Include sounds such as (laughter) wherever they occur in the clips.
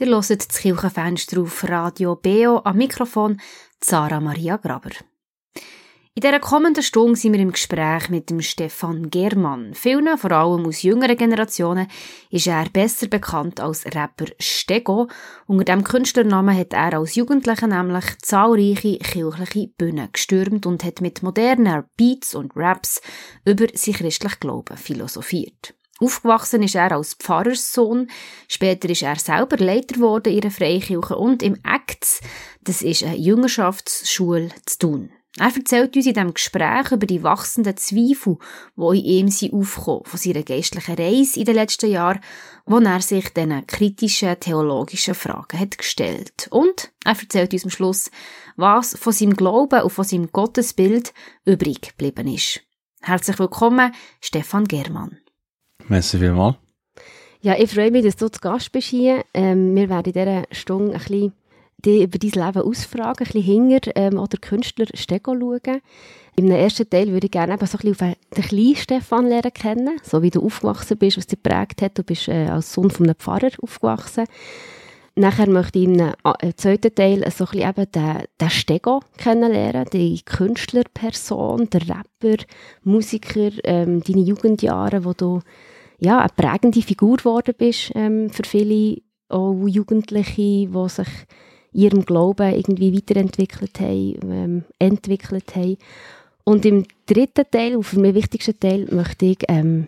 Ihr hört das Kirchenfenster auf Radio Beo am Mikrofon Sarah Maria Graber. In dieser kommenden Stunde sind wir im Gespräch mit dem Stefan Germann. Vielen, vor allem aus jüngeren Generationen, ist er besser bekannt als Rapper Stego. Unter dem Künstlernamen hat er als Jugendlicher nämlich zahlreiche kirchliche Bühnen gestürmt und hat mit modernen Beats und Raps über sein christliches Glauben philosophiert. Aufgewachsen ist er als Pfarrerssohn. Später ist er selber Leiter geworden in einer Freikirche und im ACTS, das ist eine Jüngerschaftsschule zu tun. Er erzählt uns in diesem Gespräch über die wachsenden Zweifel, die in ihm sind aufgekommen, von seiner geistlichen Reise in den letzten Jahren, wo er sich diesen kritischen theologischen Fragen hat gestellt. Und er erzählt uns am Schluss, was von seinem Glauben und von seinem Gottesbild übrig geblieben ist. Herzlich willkommen, Stefan Germann. Merci vielmals. Ja, ich freue mich, dass du zu Gast bist hier. Ähm, wir werden in dieser Stunde ein bisschen die über dein Leben ausfragen, ein bisschen hinger ähm, oder Künstler Stego schauen. Im ersten Teil würde ich gerne so ein bisschen auf den kleinen Stefan lernen kennen, so wie du aufgewachsen bist, was dich geprägt hat. Du bist äh, als Sohn von einem Pfarrer aufgewachsen. Nachher möchte ich im äh, zweiten Teil so ein bisschen eben den, den Stego kennenlernen, die Künstlerperson, der Rapper, Musiker, ähm, deine Jugendjahre, wo du ja, eine prägende Figur geworden bist ähm, für viele auch Jugendliche, die sich ihrem Glauben irgendwie weiterentwickelt haben, ähm, entwickelt haben. Und im dritten Teil, und für mich wichtigsten Teil, möchte ich ähm,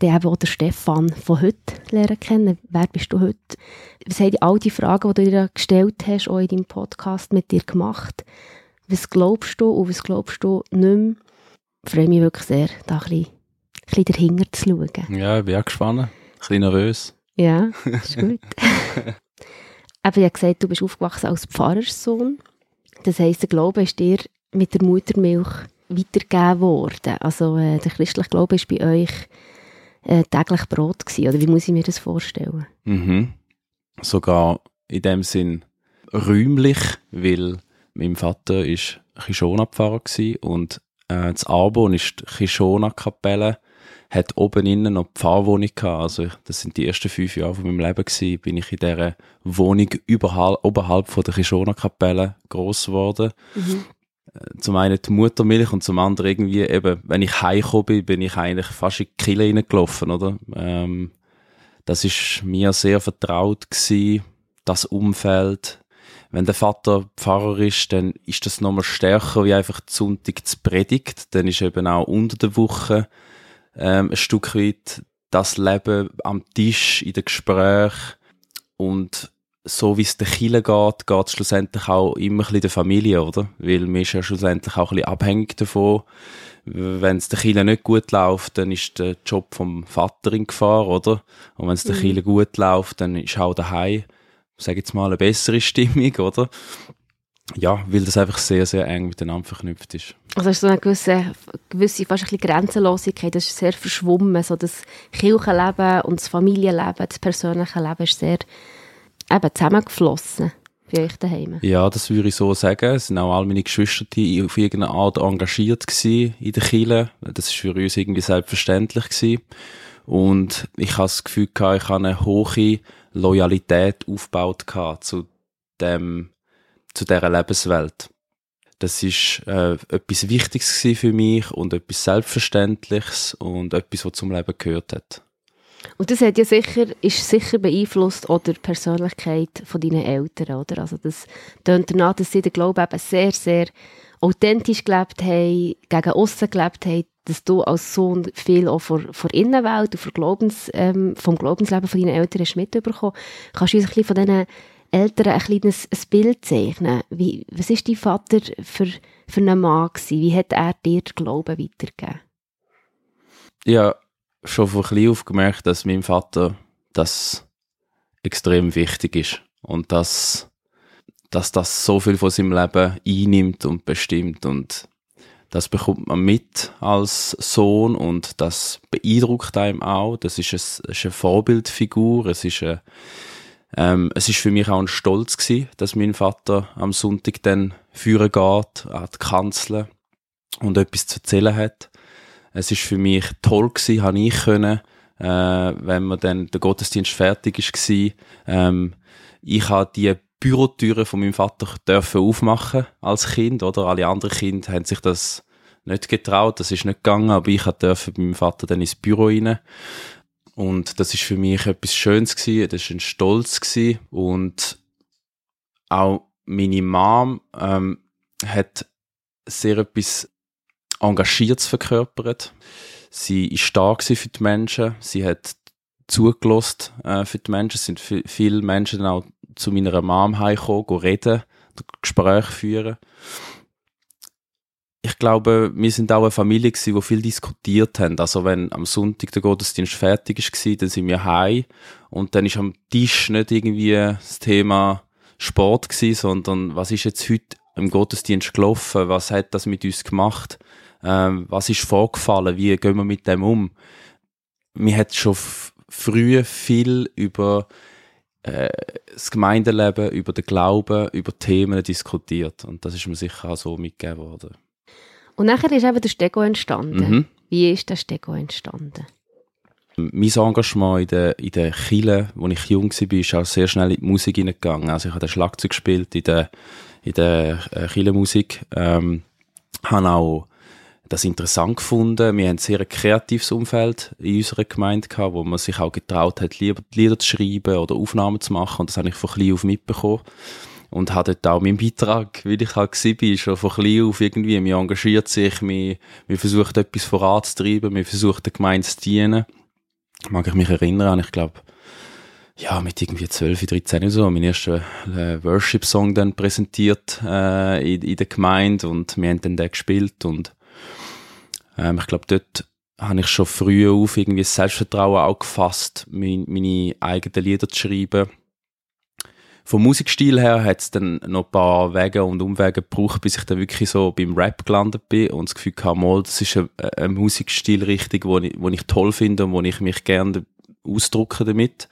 den eben auch den Stefan von heute lernen kennen. Wer bist du heute? Was haben all die Fragen, die du dir gestellt hast, auch in deinem Podcast mit dir gemacht? Was glaubst du und was glaubst du nicht mehr? Ich freue mich wirklich sehr, da ein bisschen ein bisschen dahinter zu schauen. Ja, ich bin auch gespannt. Ein bisschen nervös. Ja, ist gut. (laughs) Aber ich habe gesagt, du bist aufgewachsen als Pfarrerssohn. Das heisst, der Glaube ist dir mit der Muttermilch weitergegeben worden. Also äh, der christliche Glaube war bei euch äh, täglich Brot gewesen, oder wie muss ich mir das vorstellen? Mhm. Sogar in dem Sinn räumlich, weil mein Vater ist Kishona-Pfarrer und äh, das Arbon ist die Kishona-Kapelle hat oben innen noch die Pfarrwohnung gehabt. Also das sind die ersten fünf Jahre von meinem Leben gewesen, bin ich in dieser Wohnung überhalb, oberhalb von der Kishona-Kapelle gross geworden. Mhm. Äh, zum einen die Muttermilch und zum anderen irgendwie eben, wenn ich heimgekommen bin, bin ich eigentlich fast in die Kille reingelaufen, oder? Ähm, das ist mir sehr vertraut gewesen, das Umfeld. Wenn der Vater Pfarrer ist, dann ist das nochmal stärker wie einfach Sonntag zu predigt. Dann ist eben auch unter der Woche ähm, ein Stück weit das Leben am Tisch, in den Gesprächen und so wie es der Chile geht, geht es schlussendlich auch immer ein bisschen der Familie, oder? Weil man ist ja schlussendlich auch ein bisschen abhängig davon. Wenn es der Chile nicht gut läuft, dann ist der Job vom Vater in Gefahr, oder? Und wenn es der mhm. Chile gut läuft, dann ist auch daheim, sage jetzt mal, eine bessere (laughs) Stimmung, oder? Ja, weil das einfach sehr, sehr eng miteinander verknüpft ist. Also ist so eine gewisse, gewisse fast ein bisschen Grenzenlosigkeit, das ist sehr verschwommen, so das Kirchenleben und das Familienleben, das persönliche Leben ist sehr eben zusammengeflossen bei euch daheim. Ja, das würde ich so sagen. Es sind auch alle meine Geschwister die auf irgendeine Art engagiert gewesen in der Kirche. Das ist für uns irgendwie selbstverständlich gewesen. Und ich habe das Gefühl gehabt, ich habe eine hohe Loyalität aufgebaut zu dem zu dieser Lebenswelt. Das ist äh, etwas Wichtiges für mich und etwas Selbstverständliches und etwas, was zum Leben gehört hat. Und das hat ja sicher, ist sicher beeinflusst oder die Persönlichkeit von deinen Eltern, oder? Also das tönt danach, dass sie den Glauben eben sehr, sehr authentisch gelebt haben, gegen außen gelebt haben, dass du als Sohn viel auch von, von Innenwelt und von Glaubens, ähm, vom Glaubensleben von deinen Eltern hast mitbekommen. Kannst du uns ein bisschen von diesen Eltern ein kleines ein Bild zeichnen. Wie, was war dein Vater für, für ein Mann? Gewesen? Wie hat er dir den Glauben weitergegeben? Ja, schon von klein auf gemerkt, dass mein Vater das extrem wichtig ist und dass, dass das so viel von seinem Leben einnimmt und bestimmt und das bekommt man mit als Sohn und das beeindruckt einem auch. Das ist, ein, ist eine Vorbildfigur, es ist eine ähm, es ist für mich auch ein Stolz gewesen, dass mein Vater am Sonntag dann führen geht, an die Kanzel und etwas zu erzählen hat. Es ist für mich toll gewesen, habe ich können, äh, wenn man dann der Gottesdienst fertig ist gewesen, ähm, ich habe die Bürotüren von meinem Vater dürfen aufmachen als Kind, oder? Alle anderen Kinder haben sich das nicht getraut, das ist nicht gegangen, aber ich durfte bei meinem Vater dann ins Büro rein. Und das ist für mich etwas Schönes gewesen, das ist ein Stolz gewesen. und auch meine Mom ähm, hat sehr etwas Engagiertes verkörpert. Sie ist stark für die Menschen, sie hat zugelassen äh, für die Menschen. Es sind viele Menschen dann auch zu meiner Mom heimgekommen, reden, Gespräche führen. Ich glaube, wir sind auch eine Familie gewesen, die viel diskutiert haben. Also wenn am Sonntag der Gottesdienst fertig war, dann sind wir heim und dann ist am Tisch nicht irgendwie das Thema Sport gewesen, sondern was ist jetzt heute im Gottesdienst gelaufen? Was hat das mit uns gemacht? Ähm, was ist vorgefallen? Wie gehen wir mit dem um? Mir hat schon früh viel über äh, das Gemeindeleben, über den Glauben, über Themen diskutiert. Und das ist mir sicher auch so mitgegeben worden. Und nachher ist eben der Stego entstanden. Mhm. Wie ist der Stego entstanden? Mein Engagement in der, in der Kirche, als ich jung war, ist auch sehr schnell in die Musik hineingegangen. Also ich habe Schlagzeug gespielt in der, in der äh, Kirchenmusik. Ähm, habe auch das interessant gefunden. Wir haben ein sehr kreatives Umfeld in unserer Gemeinde gehabt, wo man sich auch getraut hat, Lieder zu schreiben oder Aufnahmen zu machen. Und das habe ich von klein auf mitbekommen. Und habe dort auch meinen Beitrag, wie ich halt war, schon von klein auf irgendwie. Man engagiert sich, man, versucht etwas voranzutreiben, man versucht der Gemeinde zu dienen. Mag ich mich erinnern, ich glaube, ja, mit irgendwie 12, 13 oder so, meinen ersten äh, Worship-Song dann präsentiert äh, in, in der Gemeinde und wir haben dann den gespielt und ähm, ich glaube, dort habe ich schon früh auf irgendwie das Selbstvertrauen auch gefasst, mein, meine eigenen Lieder zu schreiben. Vom Musikstil her hat es dann noch ein paar Wege und Umwege gebraucht, bis ich dann wirklich so beim Rap gelandet bin und das Gefühl hatte, mal, das ist ein, ein Musikstil richtig, wo ich, wo ich toll finde und wo ich mich gerne ausdrücke damit.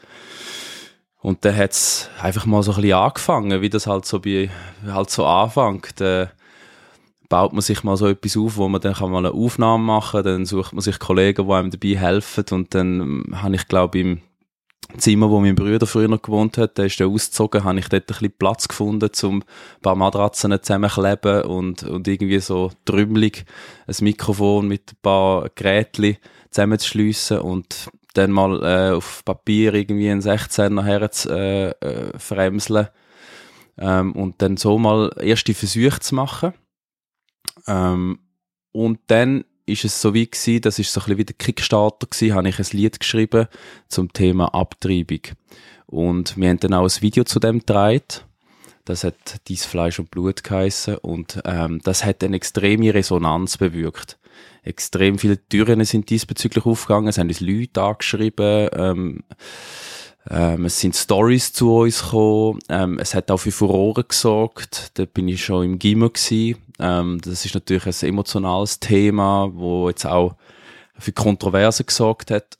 Und dann hat es einfach mal so ein bisschen angefangen, wie das halt so bei, halt so anfängt. Äh, baut man sich mal so etwas auf, wo man dann kann mal eine Aufnahme machen kann, dann sucht man sich Kollegen, die einem dabei helfen und dann ähm, habe ich glaube im Zimmer, wo mein Bruder früher noch gewohnt hat, der ist dann ausgezogen, habe ich dort ein bisschen Platz gefunden, um ein paar Matratzen zusammenkleben und, und irgendwie so trümmelig ein Mikrofon mit ein paar Gerätchen zusammenzuschliessen und dann mal äh, auf Papier irgendwie einen 16er her zu äh, äh, fremseln ähm, und dann so mal erste Versuche zu machen. Ähm, und dann ist es so wie gewesen, das ist so ein bisschen wie der Kickstarter gewesen, habe ich ein Lied geschrieben zum Thema Abtreibung. Und wir haben dann auch ein Video zu dem gedreht. Das hat «Dies Fleisch und Blut» geheissen. Und ähm, das hat eine extreme Resonanz bewirkt. Extrem viele Türen sind diesbezüglich aufgegangen. Es haben uns Leute angeschrieben. Ähm, ähm, es sind Stories zu uns gekommen. Ähm, es hat auch für Furore gesorgt. Da bin ich schon im Gimmer gewesen. Ähm, das ist natürlich ein emotionales Thema, wo jetzt auch für Kontroversen gesorgt hat.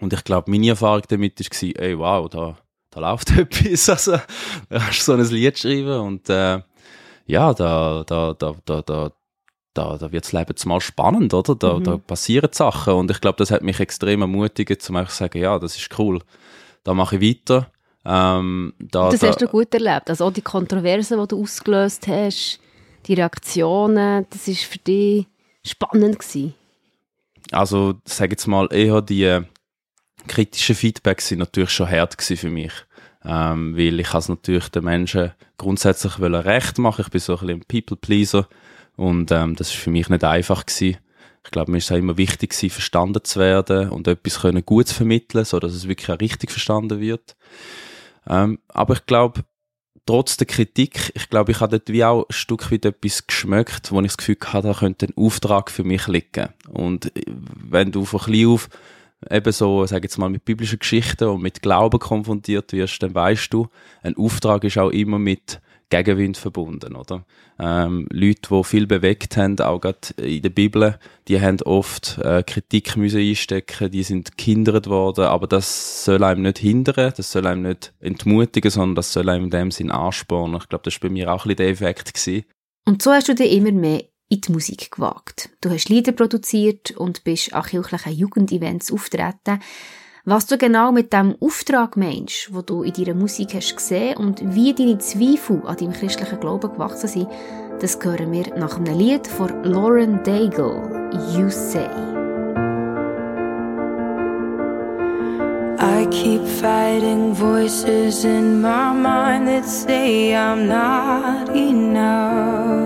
Und ich glaube, meine Erfahrung damit war, ey, wow, da, da läuft (laughs) etwas. Also, da kannst du so ein Lied schreiben und, äh, ja, da, da, da, da, da, da, da wird das Leben mal spannend, oder? Da, mhm. da passieren Sachen. Und ich glaube, das hat mich extrem ermutigt, zum einfach zu sagen, ja, das ist cool. Da mache ich weiter. Ähm, da, das da, hast du gut erlebt. Also auch die Kontroversen, die du ausgelöst hast, die Reaktionen, das ist für dich spannend gewesen? Also, sage jetzt mal, eher die äh, kritischen Feedbacks sind natürlich schon hart für mich. Ähm, weil ich es natürlich den Menschen grundsätzlich recht machen Ich bin so ein bisschen ein People-Pleaser und ähm, das ist für mich nicht einfach gewesen. Ich glaube, mir ist es immer wichtig gewesen, verstanden zu werden und etwas können gut zu vermitteln, so dass es wirklich auch richtig verstanden wird. Ähm, aber ich glaube, trotz der Kritik, ich glaube, ich habe dort wie auch ein Stück weit etwas geschmeckt, wo ich das Gefühl hatte, da könnte ein Auftrag für mich liegen. Und wenn du von klein auf eben so, sag jetzt mal, mit biblischen Geschichten und mit Glauben konfrontiert wirst, dann weißt du, ein Auftrag ist auch immer mit Gegenwind verbunden, oder? Ähm, Leute, die viel bewegt haben, auch gerade in der Bibel, die haben oft äh, Kritik müssen einstecken, die sind gehindert worden, aber das soll einem nicht hindern, das soll einem nicht entmutigen, sondern das soll einem in dem Sinn anspornen. Ich glaube, das war bei mir auch ein bisschen der Effekt. Gewesen. Und so hast du dir immer mehr in die Musik gewagt. Du hast Lieder produziert und bist an kirchlichen Jugendevents auftreten. Was du genau mit dem Auftrag meinst, wo du in deiner Musik hast gesehen und wie deine Zweifel an deinem christlichen Glauben gewachsen sind, das hören wir nach einem Lied von Lauren Daigle, You Say. I keep fighting voices in my mind that say I'm not enough.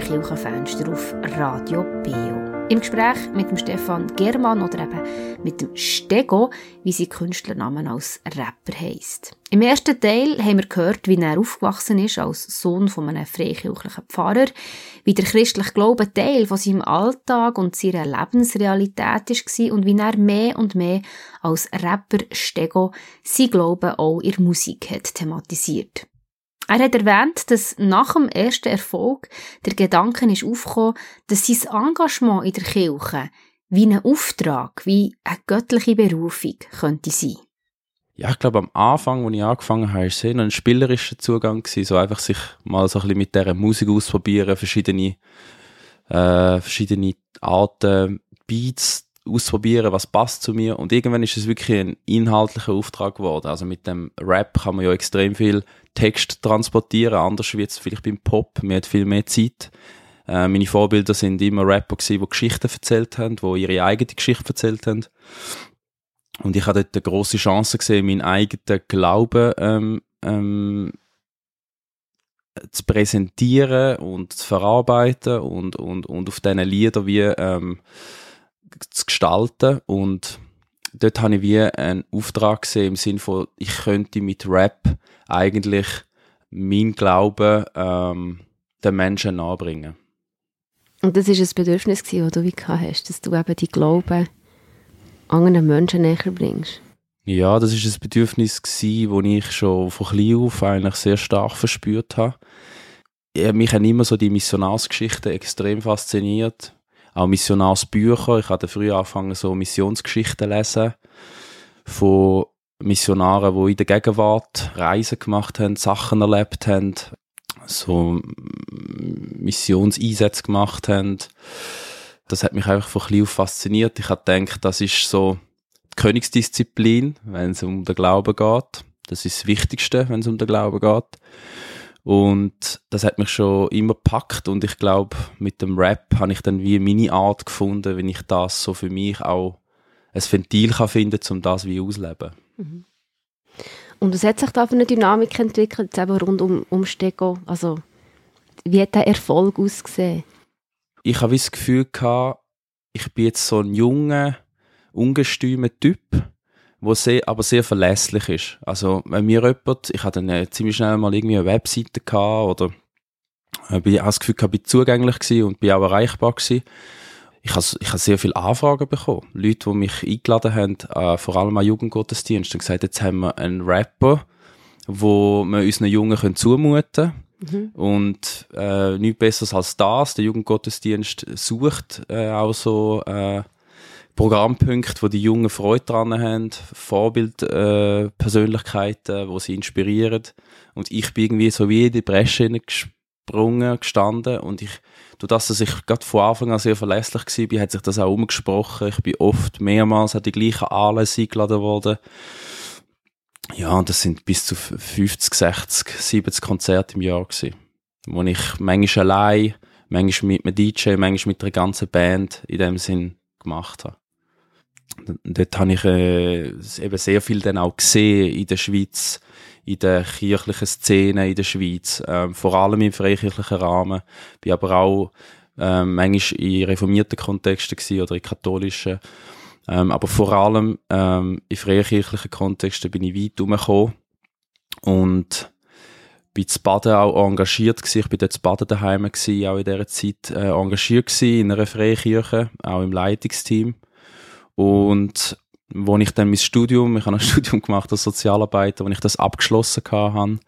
Kirchenfenster auf Radio Beo. Im Gespräch mit dem Stefan Germann oder eben mit dem Stego, wie sein Künstlernamen als Rapper heisst. Im ersten Teil haben wir gehört, wie er aufgewachsen ist als Sohn von einem freikirchlichen Pfarrer, wie der christliche Glaube Teil von seinem Alltag und seiner Lebensrealität war und wie er mehr und mehr als Rapper Stego sein Glauben auch in der Musik hat thematisiert. Er hat erwähnt, dass nach dem ersten Erfolg der Gedanke ist aufgekommen, dass sein Engagement in der Kirche wie ein Auftrag, wie eine göttliche Berufung könnte sein. ja, ich glaube, am Anfang, als ich angefangen habe, war es ein spielerischer Zugang so einfach sich mal so ein bisschen mit dieser Musik ausprobieren, verschiedene, äh, verschiedene Arten, Beats ausprobieren, was passt zu mir. Und irgendwann ist es wirklich ein inhaltlicher Auftrag geworden. Also mit dem Rap kann man ja extrem viel Text transportieren, anders wie jetzt vielleicht beim Pop. Man hat viel mehr Zeit. Äh, meine Vorbilder sind immer Rapper gewesen, die Geschichten erzählt haben, die ihre eigene Geschichte erzählt haben. Und ich hatte dort eine grosse Chance gesehen, meinen eigenen Glauben ähm, ähm, zu präsentieren und zu verarbeiten und, und, und auf diesen Liedern wie ähm, zu gestalten. Und dort habe ich wie einen Auftrag gesehen im Sinne von, ich könnte mit Rap eigentlich mein Glauben ähm, den Menschen nahebringen. Und das war ein Bedürfnis, gewesen, das du wie gehabt hast, dass du eben die Glauben anderen Menschen näher bringst. Ja, das ist ein Bedürfnis das ich schon von klein auf eigentlich sehr stark verspürt habe. Mich haben immer so die Missionarsgeschichten extrem fasziniert. Auch Missionarsbücher. Ich hatte früher angefangen, so Missionsgeschichten zu lesen. Von Missionaren, die in der Gegenwart Reisen gemacht haben, Sachen erlebt haben, so Missionseinsätze gemacht haben. Das hat mich einfach von klein auf fasziniert. Ich habe gedacht, das ist so die Königsdisziplin, wenn es um den Glauben geht. Das ist das Wichtigste, wenn es um den Glauben geht. Und das hat mich schon immer gepackt und ich glaube, mit dem Rap habe ich dann wie meine Art gefunden, wenn ich das so für mich auch ein Ventil kann finden, um das wie auszuleben. Und was hat sich da für eine Dynamik entwickelt, eben rund um, um Stego? Also, wie hat der Erfolg ausgesehen? Ich habe das Gefühl gehabt, ich bin jetzt so ein junger, ungestümer Typ, wo sehr, aber sehr verlässlich ist. Also, wenn mir jemand, ich hatte dann äh, ziemlich schnell mal irgendwie eine Webseite gehabt oder äh, bin, habe das Gefühl ich bin zugänglich gewesen und bin auch erreichbar gewesen. Ich habe, ich habe sehr viele Anfragen bekommen. Leute, die mich eingeladen haben, äh, vor allem an Jugendgottesdienst, und gesagt, jetzt haben wir einen Rapper, wo wir unseren Jungen können zumuten können. Und äh, nichts Besseres als das. Der Jugendgottesdienst sucht äh, auch so äh, Programmpunkte, wo die Jungen Freude dran haben, Vorbildpersönlichkeiten, äh, wo sie inspirieren. Und ich bin irgendwie so wie in die Bresche gesprungen, gestanden und ich, durch das, dass ich gerade von Anfang an sehr verlässlich war, hat sich das auch umgesprochen. Ich bin oft mehrmals an die gleichen Anlässe eingeladen worden. Ja, und das sind bis zu 50, 60, 70 Konzerte im Jahr gewesen, wo ich manchmal allein, manchmal mit einem DJ, manchmal mit einer ganzen Band in dem Sinn gemacht habe. Dort habe ich äh, eben sehr viel dann auch gesehen in der Schweiz, in der kirchlichen Szene in der Schweiz, ähm, vor allem im freikirchlichen Rahmen, bin aber auch ähm, manchmal in reformierten Kontexten oder in katholischen, ähm, aber vor allem ähm, in freikirchlichen Kontexten bin ich weit herumgekommen und bin zu Baden auch engagiert gewesen. Ich bin dort zu Baden daheim gewesen, auch in dieser Zeit äh, engagiert gewesen in einer Freikirche, auch im Leitungsteam. Und wo ich dann mein Studium, ich habe ein (laughs) Studium gemacht als Sozialarbeiter, wenn ich das abgeschlossen habe,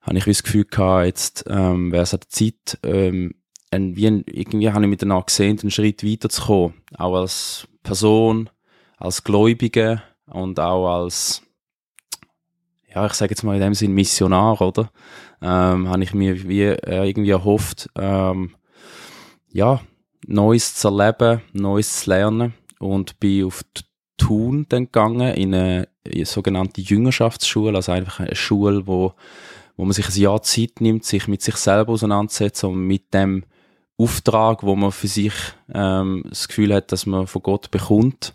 habe ich das Gefühl gehabt, jetzt ähm, wäre es an der Zeit, ähm, ein, wie ein, irgendwie habe ich miteinander gesehen, einen Schritt weiterzukommen. Auch als Person, als Gläubige und auch als, ja, ich sage jetzt mal in dem Sinn Missionar, oder? Ähm, habe ich mir wie, äh, irgendwie erhofft, ähm, ja, Neues zu erleben, Neues zu lernen und bin auf die Thun dann gegangen, in eine, in eine sogenannte Jüngerschaftsschule, also einfach eine Schule, wo, wo man sich ein Jahr Zeit nimmt, sich mit sich selber auseinandersetzt und mit dem Auftrag, wo man für sich ähm, das Gefühl hat, dass man von Gott bekommt.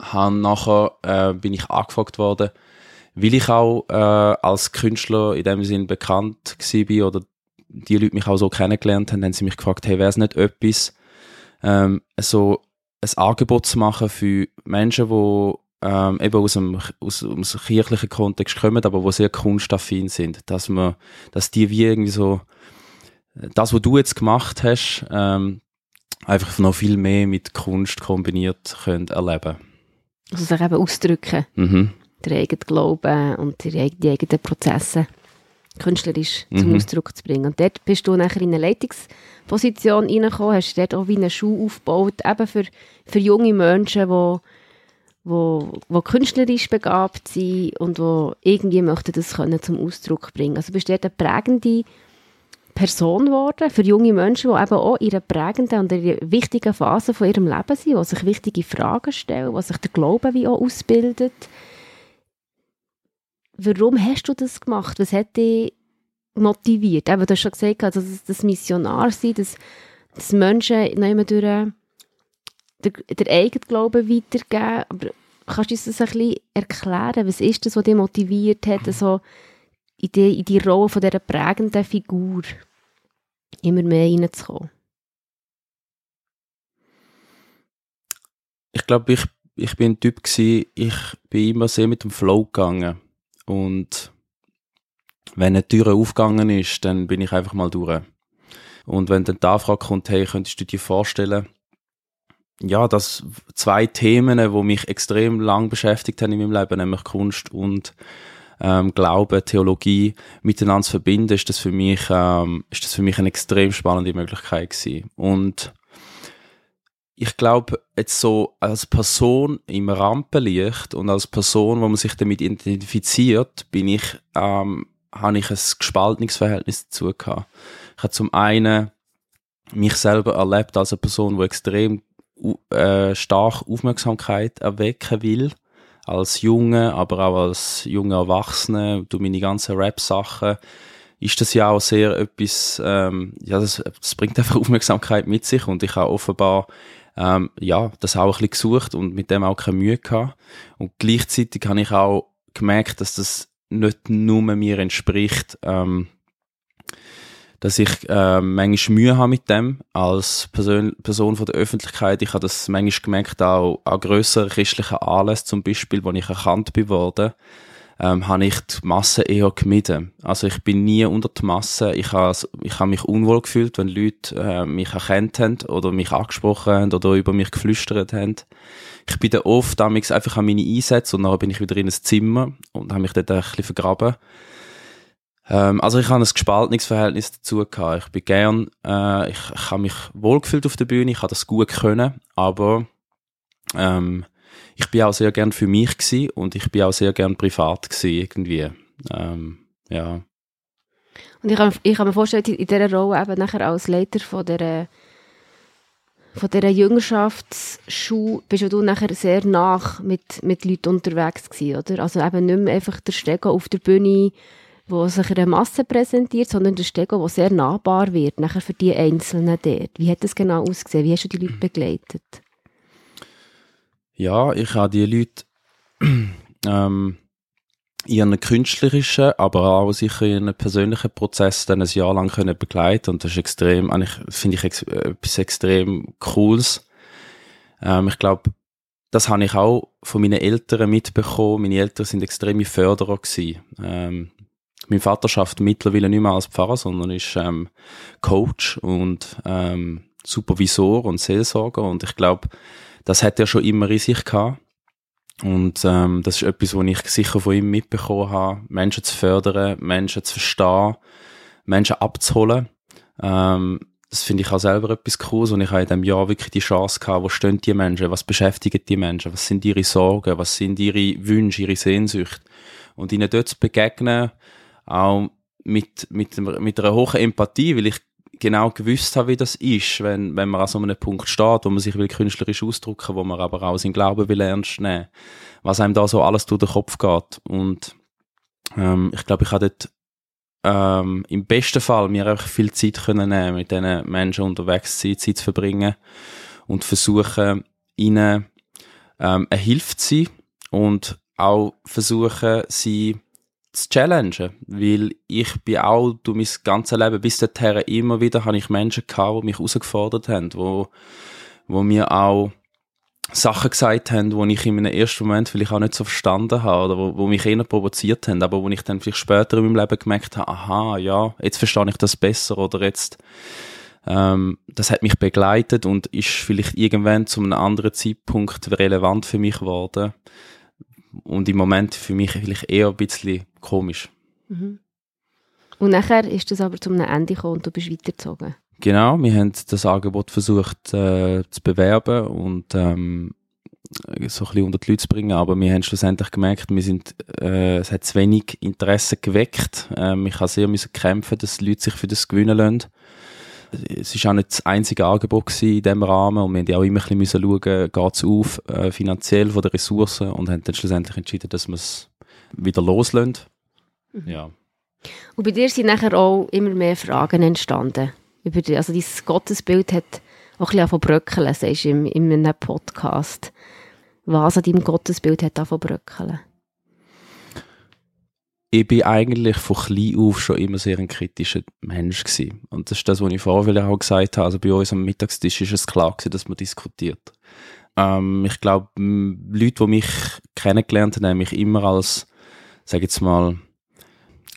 Han nachher äh, bin ich angefragt worden, weil ich auch äh, als Künstler in dem Sinn bekannt war oder die Leute mich auch so kennengelernt haben, haben sie mich gefragt, hey, wäre es nicht etwas, ähm, so ein Angebot zu machen für Menschen, die ähm, eben aus dem, aus, aus dem kirchlichen Kontext kommen, aber wo sehr kunstaffin sind, dass man, dass die wie irgendwie so das, was du jetzt gemacht hast, ähm, einfach noch viel mehr mit Kunst kombiniert können erleben. Also sich eben ausdrücken, Mhm. der eigene Glauben und die, die eigenen Prozesse künstlerisch zum Mhm. Ausdruck zu bringen. Und dort bist du nachher in eine Leitungsposition reingekommen, hast dort auch wie eine Schule aufgebaut, eben für, für junge Menschen, die wo, wo künstlerisch begabt sind und wo irgendwie möchten das können zum Ausdruck bringen. Also bist du dort eine prägende Person geworden für junge Menschen, die eben auch in einer prägenden und wichtigen Phase von ihrem Leben sind, die sich wichtige Fragen stellen, die sich der Glaube wie auch ausbildet. Warum hast du das gemacht? Was hat dich motiviert? Eben, du hast schon gesagt, also das, das Missionar sein, das, das Menschen noch durch den, den eigenen Glauben weitergeben. Aber kannst du uns das ein bisschen erklären? Was ist das, was dich motiviert hat, so in die, in die Rolle von dieser prägenden Figur immer mehr reinzukommen? Ich glaube, ich, ich bin ein Typ gewesen, ich bin immer sehr mit dem Flow gegangen. Und wenn eine Tür aufgegangen ist, dann bin ich einfach mal durch. Und wenn dann die Anfrage kommt, hey, könntest du dir vorstellen, ja, dass zwei Themen, die mich extrem lang beschäftigt haben in meinem Leben, nämlich Kunst und ähm, Glaube, Theologie, miteinander zu verbinden, ist das für mich, ähm, ist das für mich eine extrem spannende Möglichkeit gewesen. Und ich glaube, jetzt so als Person im Rampenlicht und als Person, wo man sich damit identifiziert, bin ich, ähm, habe ich ein gespaltenes Verhältnis dazu gehabt. Ich habe zum einen mich selber erlebt als eine Person, die extrem äh, stark Aufmerksamkeit erwecken will. Als Junge, aber auch als junger Erwachsene, du meine ganzen Rap-Sachen, ist das ja auch sehr etwas, ähm, ja, das, das bringt einfach Aufmerksamkeit mit sich und ich habe offenbar ähm, ja, das auch ein bisschen gesucht und mit dem auch keine Mühe gehabt. Und gleichzeitig habe ich auch gemerkt, dass das nicht nur mir entspricht, ähm, dass ich äh, manchmal Mühe habe mit dem als Person, Person von der Öffentlichkeit. Ich habe das manchmal gemerkt auch an grösseren christlichen Anlässen zum Beispiel, wo ich erkannt bin worden, ähm, habe ich die Masse eher gemieden. Also ich bin nie unter die Masse. Ich habe, ich habe mich unwohl gefühlt, wenn Leute äh, mich erkannt haben oder mich angesprochen haben oder über mich geflüstert haben. Ich bin dann oft damals einfach an meine Einsätze und dann bin ich wieder in ein Zimmer und habe mich dort ein bisschen vergraben. Ähm, also ich habe ein gespaltenes Verhältnis dazu gehabt. Ich bin gern, äh, ich, ich habe mich wohlgefühlt auf der Bühne, ich habe das gut können, aber ähm, ich bin auch sehr gern für mich gewesen und ich bin auch sehr gern privat gewesen, irgendwie. Ähm, ja. Und ich kann, ich kann mir vorstellen, in dieser Rolle eben nachher als Leiter von dieser, von dieser Jüngerschaftsschule bist du nachher sehr nach mit, mit Leuten unterwegs gewesen, oder? Also eben nicht mehr einfach der Stego auf der Bühne, wo sich eine Masse präsentiert, sondern der Stego, der sehr nahbar wird, nachher für die Einzelnen dort. Wie hat das genau ausgesehen? Wie hast du die Leute begleitet? Ja, ich habe die Leute (clears throat) ähm, in ihren künstlerischen, aber auch sicher in einem persönlichen Prozess dann ein Jahr lang können begleiten und das ist extrem, eigentlich finde ich ex etwas extrem Cooles. Ähm, ich glaube, das habe ich auch von meinen Eltern mitbekommen. Meine Eltern sind extreme Förderer. Ähm, mein Vater schafft mittlerweile nicht mehr als Pfarrer, sondern ist ähm, Coach und ähm, Supervisor und Seelsorger und ich glaube, das hat er schon immer in sich gehabt. Und ähm, das ist etwas, was ich sicher von ihm mitbekommen habe, Menschen zu fördern, Menschen zu verstehen, Menschen abzuholen. Ähm, das finde ich auch selber etwas Cooles und ich habe in diesem Jahr wirklich die Chance gehabt, wo stehen die Menschen, was beschäftigen die Menschen, was sind ihre Sorgen, was sind ihre Wünsche, ihre Sehnsüchte. Und ihnen dort zu begegnen, auch mit, mit, mit einer hohen Empathie, weil ich genau gewusst habe, wie das ist, wenn, wenn man an so einem Punkt steht, wo man sich will künstlerisch ausdrücken, wo man aber auch seinen Glauben will ernst nehmen, was einem da so alles durch den Kopf geht. Und ähm, ich glaube, ich habe dort ähm, im besten Fall mir auch viel Zeit können nehmen, mit diesen Menschen unterwegs zu sein, Zeit zu verbringen und versuchen, ihnen ähm, eine Hilfe zu sein und auch versuchen, sie zu challengen, weil ich bin auch durch mein ganzes Leben bis dahin immer wieder habe ich Menschen gehabt, die mich herausgefordert haben, wo, wo mir auch Sachen gesagt haben, die ich in einem ersten Moment vielleicht auch nicht so verstanden habe oder wo, wo mich eher provoziert haben, aber wo ich dann vielleicht später in meinem Leben gemerkt habe, aha, ja, jetzt verstehe ich das besser oder jetzt ähm, das hat mich begleitet und ist vielleicht irgendwann zu einem anderen Zeitpunkt relevant für mich geworden und im Moment für mich vielleicht eher ein bisschen komisch. Mhm. Und nachher ist das aber zum Ende gekommen und du bist weitergezogen. Genau, wir haben das Angebot versucht äh, zu bewerben und ähm, äh, so ein bisschen unter die Leute zu bringen, aber wir haben schlussendlich gemerkt, wir sind, äh, es hat zu wenig Interesse geweckt. Ähm, ich habe sehr müssen kämpfen, dass die Leute sich für das gewinnen lassen. Es ist auch nicht das einzige Angebot in diesem Rahmen und wir haben ja auch immer ein bisschen schauen, geht es auf, äh, finanziell von den Ressourcen und haben dann schlussendlich entschieden, dass wir es wieder loslassen. Ja. Und bei dir sind nachher auch immer mehr Fragen entstanden. Über die, also dein Gottesbild hat auch ein bisschen von bröckeln, sagst du in, in einem Podcast. Was an deinem Gottesbild hat von bröckeln? Ich bin eigentlich von klein auf schon immer sehr ein kritischer Mensch gewesen. Und das ist das, was ich vorher auch gesagt habe. Also bei uns am Mittagstisch ist es klar gewesen, dass man diskutiert. Ähm, ich glaube, Leute, die mich kennengelernt haben, haben mich immer als, sage jetzt mal,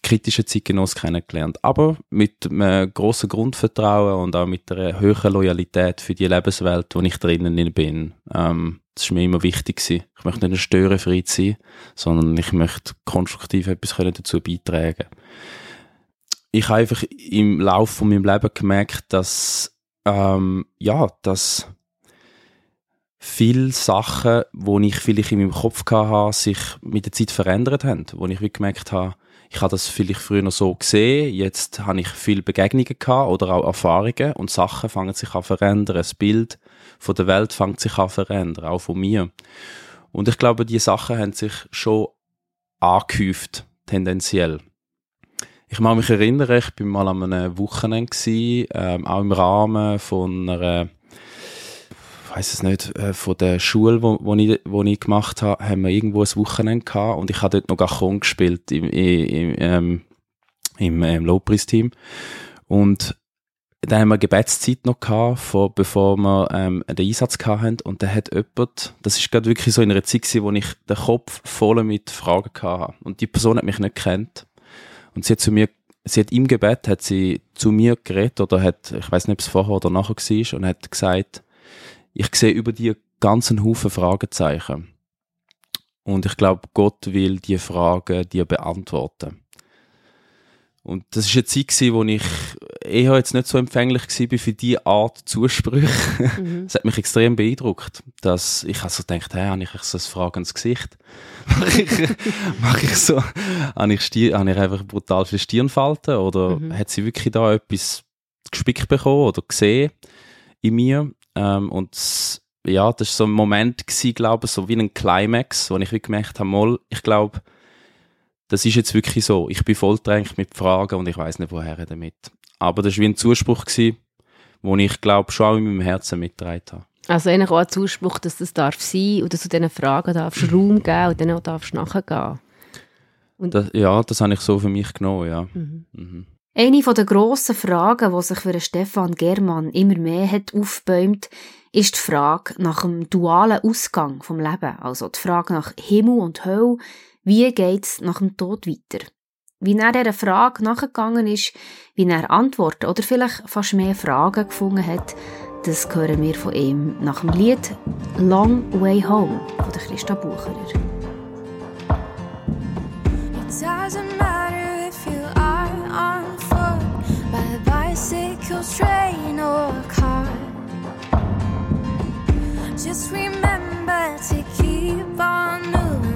kritische Zeitgenoss kennengelernt. Aber mit einem grossen Grundvertrauen und auch mit einer höheren Loyalität für die Lebenswelt, wo ich drinnen bin. Ähm, das ist mir immer wichtig gewesen. Ich möchte nicht störenfrei sein, sondern ich möchte konstruktiv etwas können dazu beitragen. Ich habe einfach im Laufe von meinem Leben gemerkt, dass ähm, ja, dass viele Sachen, die ich vielleicht in meinem Kopf hatte, sich mit der Zeit verändert haben. Wo ich gemerkt habe, ich habe das vielleicht früher noch so gesehen, jetzt habe ich viele Begegnungen oder auch Erfahrungen und Sachen fangen sich an zu verändern. Das Bild von der Welt fängt sich an zu verändern, auch von mir. Und ich glaube, die Sachen haben sich schon angehäuft, tendenziell. Ich mag mich erinnern, ich bin mal an einem Wochenende gewesen, ähm, auch im Rahmen von einer weiß es nicht, äh, von der Schule, wo, wo, ich, wo ich gemacht habe, haben wir irgendwo ein Wochenende gehabt und ich habe dort noch Gachon gespielt im, im, ähm, im, im Lobpreisteam. Und dann haben wir Gebetszeit noch gehabt, vor, bevor wir ähm, den Einsatz hatten. Und da hat jemand, das ist gerade wirklich so in einer Zeit gewesen, wo ich den Kopf voll mit Fragen hatte. Und die Person hat mich nicht kennt. Und sie hat zu mir, sie hat im Gebet, hat sie zu mir geredet, oder hat, ich weiß nicht, ob es vorher oder nachher war, und hat gesagt, ich sehe über die ganzen Haufen Fragezeichen. Und ich glaube, Gott will die Fragen dir beantworten. Und das ist eine Zeit gewesen, wo ich eher jetzt nicht so empfänglich war für diese Art Zusprüche. Mhm. Das hat mich extrem beeindruckt, dass ich also gedacht, hey, habe ich so ein Fragen ins Gesicht? (laughs) mache ich, mach ich so, habe ich, Stier, habe ich einfach brutal viele Stirnfalten oder mhm. hat sie wirklich da etwas gespickt bekommen oder gesehen in mir? Ähm, und ja, das war so ein Moment, glaube ich, so wie ein Climax, wo ich gemerkt habe, mal, ich glaube, das ist jetzt wirklich so. Ich bin voll drängt mit Fragen und ich weiß nicht, woher damit. Aber das war wie ein Zuspruch, gewesen, wo ich glaube, schon auch in meinem Herzen mitgetragen habe. Also eigentlich auch ein Zuspruch, dass das darf sein und dass du diesen Fragen darfst (laughs) Raum geben und dann auch darfst nachgehen. Und das, ja, das habe ich so für mich genommen, ja. Mhm. Mhm. Eine der grossen Fragen, die sich für Stefan Germann immer mehr hat aufbäumt, ist die Frage nach dem dualen Ausgang vom Leben, also die Frage nach Himmel und Hölle, wie geht's nach dem Tod weiter? Wie er dieser Frage nachgegangen ist, wie er Antworten oder vielleicht fast mehr Fragen gefunden hat, das hören wir von ihm nach dem Lied Long Way Home von Christa Bucherer. It doesn't matter if you are on foot, by bicycle, train, or car. Just remember to keep on moving,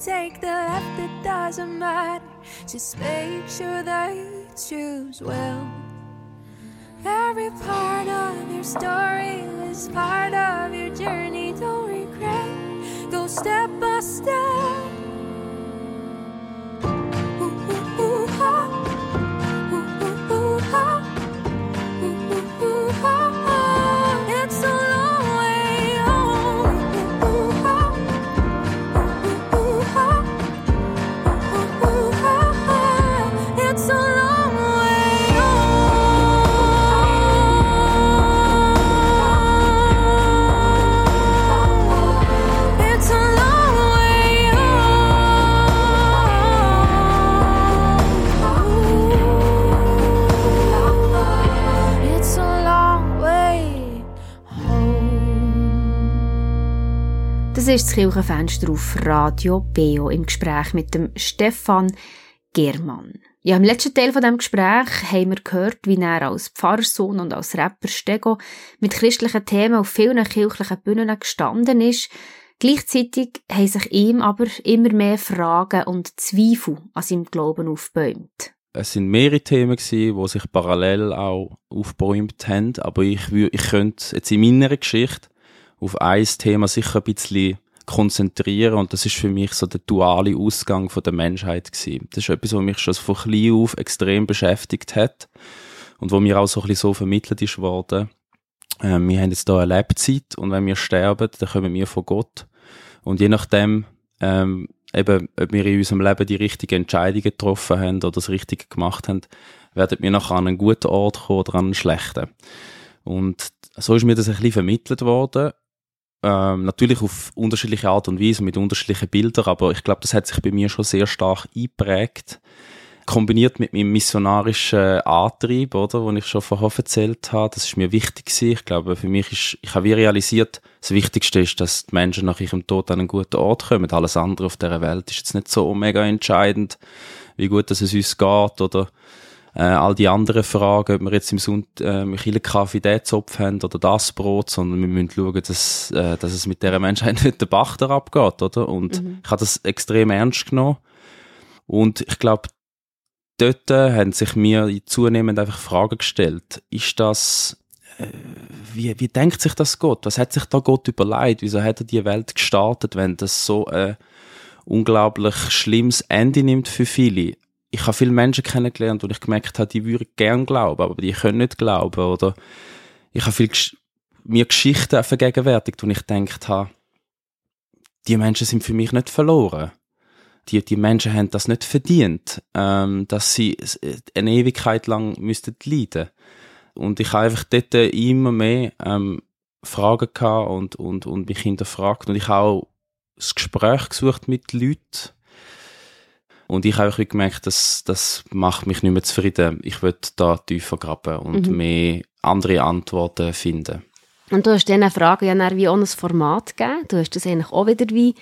take the left, it doesn't matter. Just make sure that you choose well. Every part of your story is part of your journey. Don't regret. Go step by step. Das ist das Kirchenfenster auf Radio Beo im Gespräch mit dem Stefan Germann. Ja, im letzten Teil von dem Gespräch haben wir gehört, wie er als Pfarrersohn und als Rapper Stego mit christlichen Themen auf vielen kirchlichen Bühnen gestanden ist. Gleichzeitig haben sich ihm aber immer mehr Fragen und Zweifel an seinem Glauben aufgebäumt. Es sind mehrere Themen gewesen, die sich parallel auch aufgebäumt haben, aber ich, ich könnte jetzt in meiner Geschichte auf ein Thema sicher ein bisschen konzentrieren und das ist für mich so der duale Ausgang von der Menschheit gewesen. Das ist etwas, was mich schon von klein auf extrem beschäftigt hat und wo mir auch so ein bisschen so vermittelt ist worden. Ähm, wir haben jetzt hier eine Lebzeit und wenn wir sterben, dann kommen wir von Gott und je nachdem, ähm, eben, ob wir in unserem Leben die richtigen Entscheidungen getroffen haben oder das Richtige gemacht haben, werden wir nachher an einen guten Ort kommen oder an einen schlechten. Und so ist mir das ein bisschen vermittelt worden. Ähm, natürlich auf unterschiedliche Art und Weise, mit unterschiedlichen Bildern, aber ich glaube, das hat sich bei mir schon sehr stark eingeprägt. Kombiniert mit meinem missionarischen Antrieb, oder, wo ich schon vorher erzählt habe, das ist mir wichtig gewesen. Ich glaube, für mich ist, ich habe realisiert, das Wichtigste ist, dass die Menschen nach ihrem Tod an einen guten Ort kommen. Alles andere auf dieser Welt ist jetzt nicht so mega entscheidend, wie gut dass es uns geht oder äh, all die anderen Fragen, ob wir jetzt im Sonntag äh, im Kirchenkaffee den Zopf haben oder das Brot, sondern wir müssen schauen, dass, äh, dass es mit dieser Menschheit nicht der Bach abgeht, oder? Und ich habe das extrem ernst genommen. Und ich glaube, dort äh, haben sich mir zunehmend einfach Fragen gestellt. Ist das, äh, wie, wie denkt sich das Gott? Was hat sich da Gott überlegt? Wieso hat er die Welt gestartet, wenn das so ein unglaublich schlimmes Ende nimmt für viele? Ich habe viele Menschen kennengelernt und ich gemerkt habe, die würden gern glauben, aber die können nicht glauben. Oder ich habe viel Gesch mir Geschichten vergegenwärtigt und ich gedacht habe, die Menschen sind für mich nicht verloren die, die Menschen haben das nicht verdient, ähm, dass sie eine Ewigkeit lang müssten leiden. Und ich habe einfach dort immer mehr ähm, Fragen gehabt und, und, und mich hinterfragt. Und ich habe auch das Gespräch gesucht mit Leuten. Und ich habe gemerkt, dass das macht mich nicht mehr zufrieden. Ich will da tiefer graben und Mhm. mehr andere Antworten finden. Und du hast diesen Fragen ja dann wie auch ein Format gegeben. Du hast das eigentlich auch wieder wie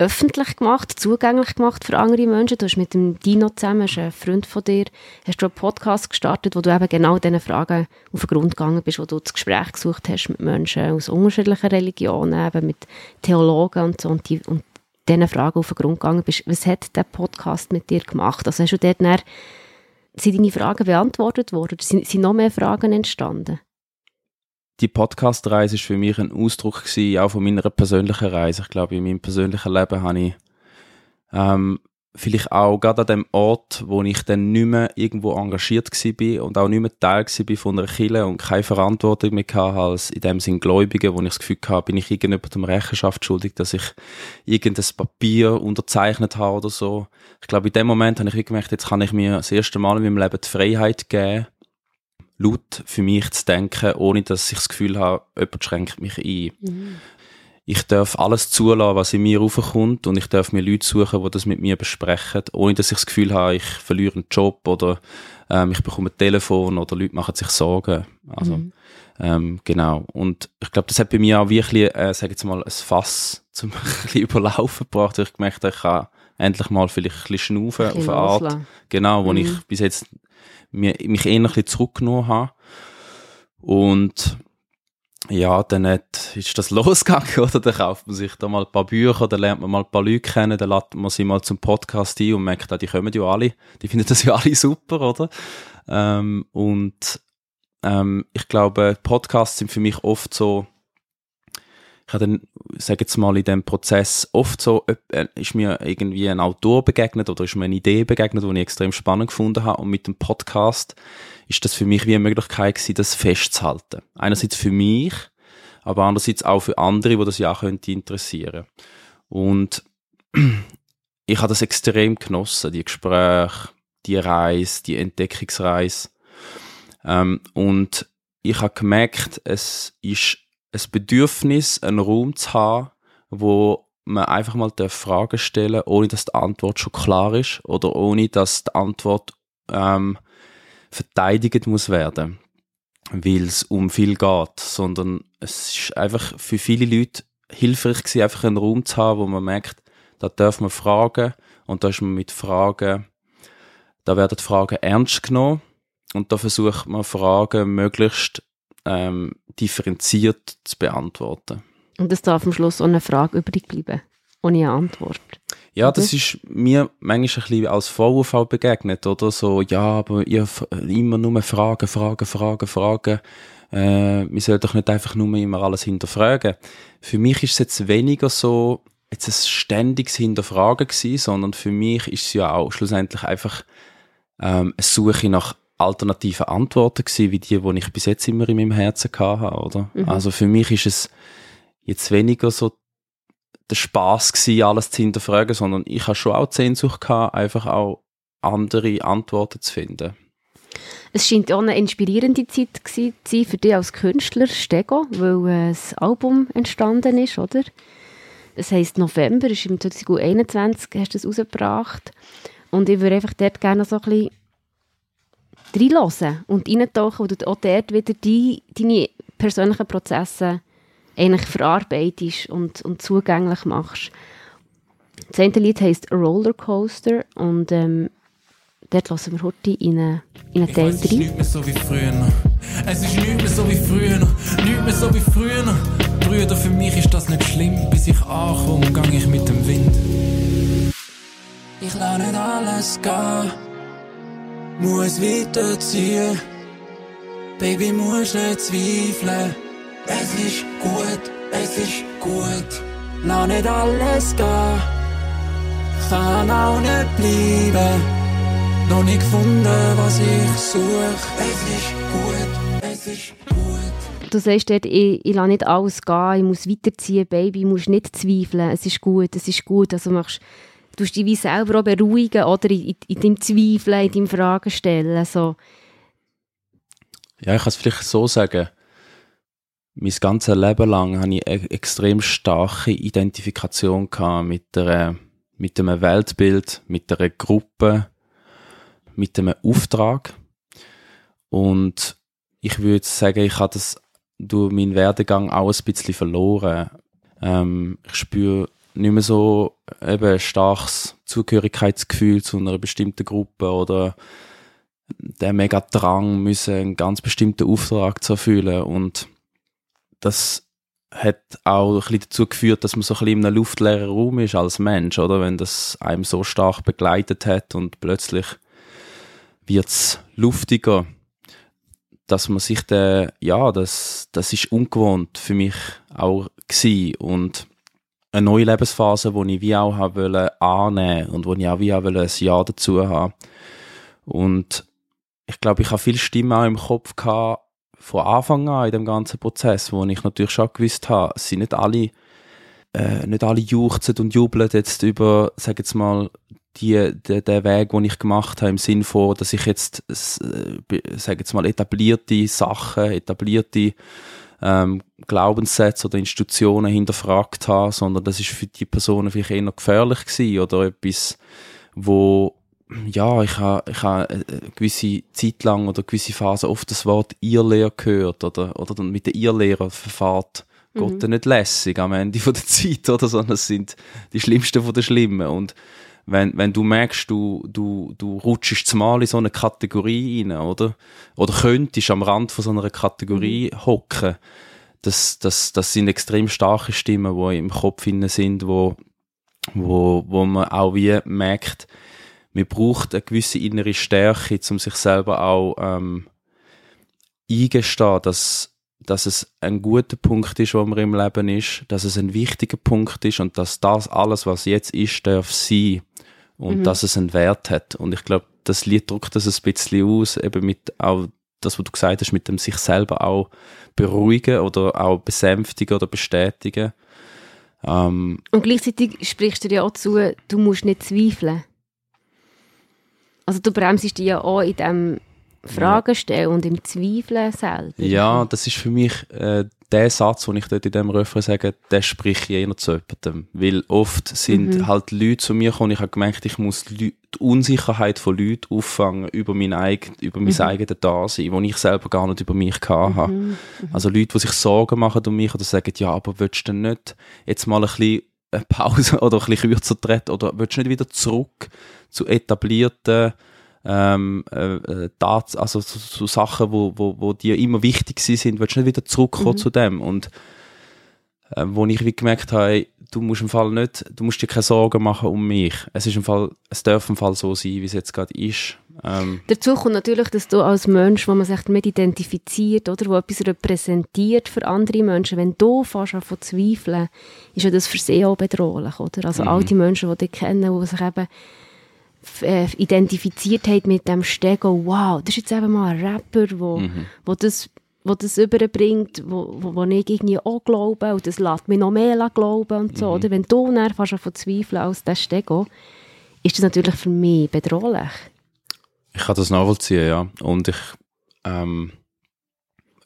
öffentlich gemacht, zugänglich gemacht für andere Menschen. Du hast mit dem Dino zusammen, ist ein Freund von dir, hast du einen Podcast gestartet, wo du eben genau diesen Fragen auf den Grund gegangen bist, wo du das Gespräch gesucht hast mit Menschen aus unterschiedlichen Religionen, eben mit Theologen und so, und, die, und diesen Fragen auf den Grund gegangen bist. Was hat der Podcast mit dir gemacht? Also hast du dort dann, sind deine Fragen beantwortet worden? Sind, sind noch mehr Fragen entstanden? die Podcast-Reise ist für mich ein Ausdruck gewesen, auch von meiner persönlichen Reise. Ich glaube, in meinem persönlichen Leben habe ich ähm, vielleicht auch gerade an dem Ort, wo ich dann nicht mehr irgendwo engagiert war und auch nicht mehr Teil war von einer Kirche und keine Verantwortung mehr hatte als in dem Sinn Gläubige, wo ich das Gefühl hatte, bin ich irgendjemandem Rechenschaft schuldig, dass ich irgendein Papier unterzeichnet habe oder so. Ich glaube, in dem Moment habe ich gemerkt, jetzt kann ich mir das erste Mal in meinem Leben die Freiheit geben, laut für mich zu denken, ohne dass ich das Gefühl habe, jemand schränkt mich ein. Ich darf alles zulassen, was in mir raufkommt und ich darf mir Leute suchen, die das mit mir besprechen, ohne dass ich das Gefühl habe, ich verliere einen Job oder ähm, ich bekomme ein Telefon oder Leute machen sich Sorgen. Also, ähm, genau. Und ich glaube, das hat bei mir auch wirklich, äh, sag jetzt mal, ein Fass zum (laughs) ein überlaufen gebracht, weil ich gemerkt habe, ich kann endlich mal vielleicht ein bisschen schnaufen Ein auf bisschen eine Art. Genau, wo Mhm. ich bis jetzt mir, mich eher ein bisschen zurückgenommen habe. Und ja, dann hat, ist das (laughs) losgegangen, oder? Dann kauft man sich da mal ein paar Bücher, dann lernt man mal ein paar Leute kennen, dann lädt man sie mal zum Podcast ein und merkt, ah, die kommen ja alle, die finden das ja (laughs) alle super, oder? Ähm, und ähm, ich glaube, Podcasts sind für mich oft so, ich habe dann, sage jetzt mal, in dem Prozess oft so, äh, ist mir irgendwie ein Autor begegnet oder ist mir eine Idee begegnet, die ich extrem spannend gefunden habe und mit dem Podcast ist das für mich wie eine Möglichkeit gewesen, das festzuhalten. Einerseits für mich, aber andererseits auch für andere, die das ja auch könnte interessieren. Und (clears throat) ich habe das extrem genossen, die Gespräche, die Reise, die Entdeckungsreise. Ähm, und ich habe gemerkt, es ist ein Bedürfnis, einen Raum zu haben, wo man einfach mal Fragen stellen darf, ohne dass die Antwort schon klar ist oder ohne dass die Antwort ähm, verteidigt muss werden, weil es um viel geht, sondern es ist einfach für viele Leute hilfreich gewesen, einfach einen Raum zu haben, wo man merkt, da darf man fragen und da ist man mit Fragen, da werden Fragen ernst genommen und da versucht man Fragen möglichst ähm, differenziert zu beantworten. Und es darf am Schluss auch eine Frage übrig bleiben, ohne eine Antwort. Ja, das ist mir manchmal ein bisschen als Vorwurf auch begegnet, oder? So, ja, aber ihr immer nur Fragen, Fragen, Fragen, Fragen. Äh, wir sollten doch nicht einfach nur immer alles hinterfragen. Für mich ist es jetzt weniger so, jetzt ein ständiges Hinterfragen gewesen, sondern für mich ist es ja auch schlussendlich einfach ähm, eine Suche nach alternativen Antworten gewesen, wie die, die ich bis jetzt immer in meinem Herzen habe, oder? Also für mich ist es jetzt weniger so der Spaß gewesen, alles zu hinterfragen, sondern ich habe schon auch die Sehnsucht gehabt, einfach auch andere Antworten zu finden. Es scheint auch eine inspirierende Zeit zu sein für dich als Künstler, Stego, weil äh, das Album entstanden ist, oder? Es heisst November, ist im 2021, hast du es rausgebracht. Und ich würde einfach dort gerne so ein bisschen reinhören und reintauchen, wo du auch dort wieder die, deine persönlichen Prozesse eigentlich verarbeitest und, und zugänglich machst. Das eine Lied heisst Rollercoaster und ähm, dort hören wir heute in einen, in Teil weiss, es ist nicht mehr so wie früher. Es ist nicht mehr so wie früher. Nicht mehr so wie früher. Brüder, für mich ist das nicht schlimm. Bis ich ankomme, gang ich mit dem Wind. Ich lasse nicht alles gehen. Muss weiterziehen. Baby, muss nicht zweifeln. Es ist gut, es ist gut. Lass nicht alles gehen. Kann auch nicht bleiben. Noch nicht gefunden, was ich suche. Es ist gut, es ist gut. Du sagst dort, ich, ich lasse nicht alles gehen, ich muss weiterziehen, Baby, du musst nicht zweifeln, es ist gut, es ist gut. Also machst, du musst dich wie selber auch beruhigen, oder in, in deinem Zweifeln, in deinem Fragen stellen. So. Ja, ich kann es vielleicht so sagen. Mein ganzes Leben lang hatte ich eine extrem starke Identifikation mit, der, mit einem Weltbild, mit einer Gruppe, mit einem Auftrag. Und ich würde sagen, ich habe das durch meinen Werdegang auch ein bisschen verloren. Ähm, ich spüre nicht mehr so eben ein starkes Zugehörigkeitsgefühl zu einer bestimmten Gruppe oder der mega Drang, müssen einen ganz bestimmten Auftrag zu erfüllen. Und das hat auch ein bisschen dazu geführt, dass man so ein bisschen in einem luftleeren Raum ist als Mensch, oder? Wenn das einem so stark begleitet hat und plötzlich wird's luftiger, dass man sich der, ja, das, das ist ungewohnt für mich auch gewesen. und eine neue Lebensphase, wo ich wie auch habe wollen annehmen und wo ich auch wie auch ein Ja dazu haben. Und ich glaube, ich habe viele Stimmen auch im Kopf gehabt, von Anfang an in dem ganzen Prozess, wo ich natürlich schon gewusst habe, es sind nicht alle, äh, nicht alle juchzen und jubeln jetzt über, sag jetzt mal, die, de, den Weg, den ich gemacht habe, im Sinn von, dass ich jetzt, äh, sag jetzt mal, etablierte Sachen, etablierte ähm, Glaubenssätze oder Institutionen hinterfragt habe, sondern das ist für die Personen vielleicht eher gefährlich gewesen oder etwas, wo ja, ich habe ich ha eine gewisse Zeit lang oder gewisse Phase oft das Wort Irrlehrer gehört oder, oder dann mit der Irrlehrer verfahrt Gott nicht lässig am Ende von der Zeit, oder, sondern es sind die Schlimmsten von den Schlimmen und wenn, wenn du merkst, du, du, du rutschst zumal in so eine Kategorie rein, oder? Oder könntest am Rand von so einer Kategorie hocken, das, das, das sind extrem starke Stimmen, die im Kopf hinein sind, wo, wo, wo man auch wie merkt, man braucht eine gewisse innere Stärke, um sich selber auch ähm, eingestehen, dass, dass es ein guter Punkt ist, wo man im Leben ist, dass es ein wichtiger Punkt ist und dass das alles, was jetzt ist, darf sein und dass es einen Wert hat. Und ich glaube, das Lied drückt das ein bisschen aus, eben mit auch das, was du gesagt hast, mit dem sich selber auch beruhigen oder auch besänftigen oder bestätigen. Ähm, Und gleichzeitig sprichst du dir auch zu, du musst nicht zweifeln. Also du bremsest dich ja auch in dem Fragen stellen und im Zweifeln selber. Ja, das ist für mich äh, der Satz, den ich dort in dem Refrain sage, der spricht jener zu jemandem. Weil oft sind halt Leute zu mir gekommen, ich habe gemerkt, ich muss die Unsicherheit von Leuten auffangen über mein, eigen, über mein eigenes Dasein, wo ich selber gar nicht über mich hatte. Also Leute, die sich Sorgen machen um mich oder sagen, ja, aber willst du denn nicht jetzt mal ein bisschen eine Pause (laughs) oder ein bisschen kürzer treten oder willst du nicht wieder zurück zu etablierten ähm, äh, äh, Tats also so, so Sachen, wo, wo, wo dir immer wichtig sind, willst du nicht wieder zurückkommen zu dem und äh, wo ich wie gemerkt habe, du musst im Fall nicht, du musst dir keine Sorgen machen um mich. Es ist im Fall, es darf im Fall so sein, wie es jetzt gerade ist. Ähm, Dazu kommt natürlich, dass du als Mensch, wo man sich damit identifiziert, oder, wo etwas repräsentiert für andere Menschen, wenn du fast an von zweifeln, ist ja das für sie auch bedrohlich, oder? Also all die Menschen, die dich kennen, die sich eben identifiziert haben mit dem Stego, wow, das ist jetzt eben mal ein Rapper, wo, wo das wo das überbringt, wo, wo, wo ich irgendwie auch glaube und das lässt mich noch mehr glauben und so, oder? Wenn du dann fast von zweifeln als der Stego, ist das natürlich für mich bedrohlich. Ich kann das nachvollziehen, ja. Und ich, ähm,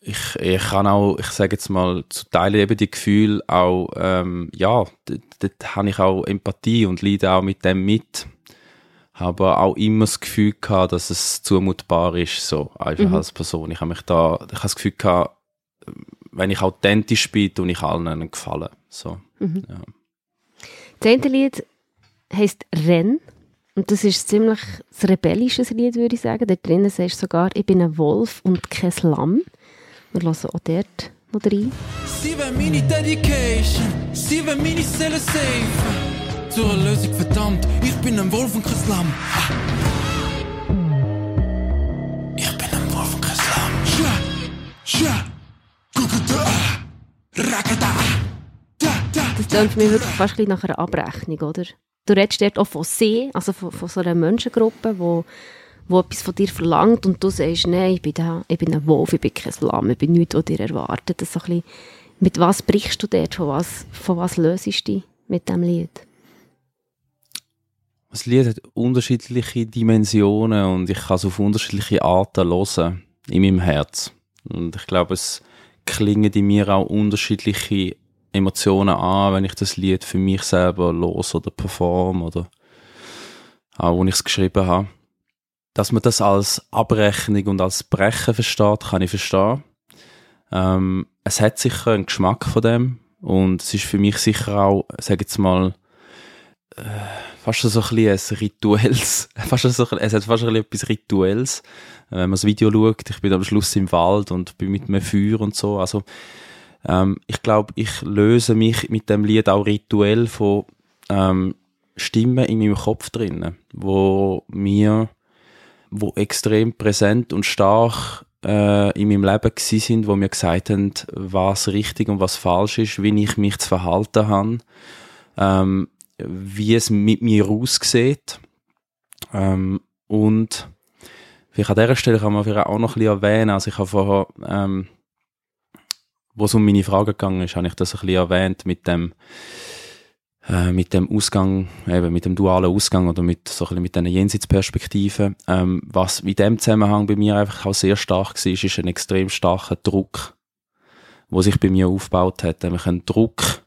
ich, ich kann auch, ich sage jetzt mal, zu Teilen eben die Gefühle auch, ähm, ja, dort habe ich auch Empathie und leide auch mit dem mit. Habe auch immer das Gefühl gehabt, dass es zumutbar ist, so einfach als Person. Ich habe mich da, ich habe das Gefühl gehabt, wenn ich authentisch bin, tue ich allen einen Gefallen. So. Ja. Das eine Lied heisst Renn. Und das ist ziemlich ein rebellisches Lied, würde ich sagen. Da drinnen sagst du sogar, ich bin ein Wolf und kein Lamm. Wir hören auch dort noch rein. Sie will meine Dedication, sie will meine Seele safe. Zur Erlösung verdammt, ich bin ein Wolf und kein Lamm. Ich bin ein Wolf und kein Lamm. Scha, scha. Das klingt für mich wirklich fast nach einer Abrechnung, oder? Du redest dort auch von sie, also von, von so einer Menschengruppe, wo, wo etwas von dir verlangt und du sagst, nein, ich bin, da, ich bin ein Wolf, ich bin kein Lamm, ich bin nichts, was dir erwartet. Das so ein bisschen, mit was brichst du dort, von was, von was löst du dich mit diesem Lied? Das Lied hat unterschiedliche Dimensionen und ich kann es auf unterschiedliche Arten hören in meinem Herz. Und ich glaube, es klingen in mir auch unterschiedliche Emotionen an, wenn ich das Lied für mich selber los oder perform oder auch, wo ich es geschrieben habe. Dass man das als Abrechnung und als Brechen versteht, kann ich verstehen. Ähm, es hat sicher einen Geschmack von dem und es ist für mich sicher auch, sag jetzt mal, fast so ein bisschen ein (laughs) fast so, ein- es hat fast ein bisschen etwas Rituelles, äh, wenn man das Video schaut, ich bin am Schluss im Wald und bin mit einem Feuer und so, also ähm, ich glaube, ich löse mich mit dem Lied auch rituell von ähm, Stimmen in meinem Kopf drinnen, wo mir, wo extrem präsent und stark äh, in meinem Leben gsi sind, wo mir gesagt haben, was richtig und was falsch ist, wie ich mich zu verhalten habe, ähm, wie es mit mir aussieht. Ähm, und vielleicht an dieser Stelle kann man vielleicht auch noch ein bisschen erwähnen, also ich habe vorher, ähm, wo es um meine Frage gegangen ist, habe ich das ein bisschen erwähnt mit dem, äh, mit dem Ausgang, eben mit dem dualen Ausgang oder mit so ein bisschen mit diesen Jenseitsperspektiven. Ähm, was in dem Zusammenhang bei mir einfach auch sehr stark war, ist ein extrem starker Druck, wo sich bei mir aufgebaut hat, nämlich ein Druck,